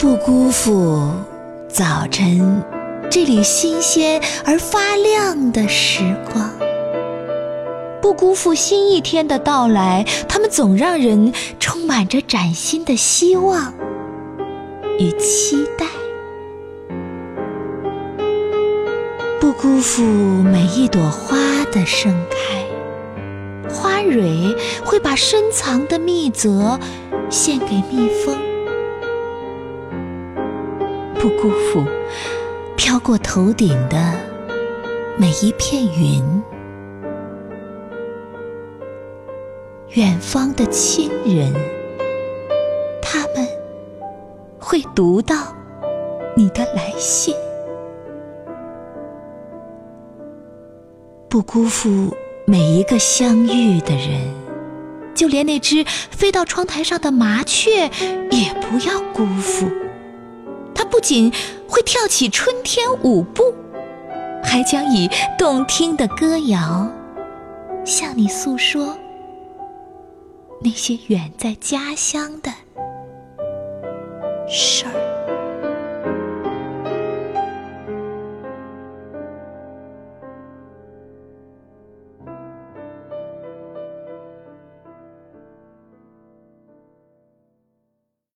不辜负早晨这里新鲜而发亮的时光，不辜负新一天的到来，他们总让人充满着崭新的希望与期待。不辜负每一朵花的盛开，花蕊会把深藏的蜜泽献给蜜蜂。不辜负飘过头顶的每一片云，远方的亲人，他们会读到你的来信。不辜负每一个相遇的人，就连那只飞到窗台上的麻雀也不要辜负。不仅会跳起春天舞步，还将以动听的歌谣向你诉说那些远在家乡的事儿。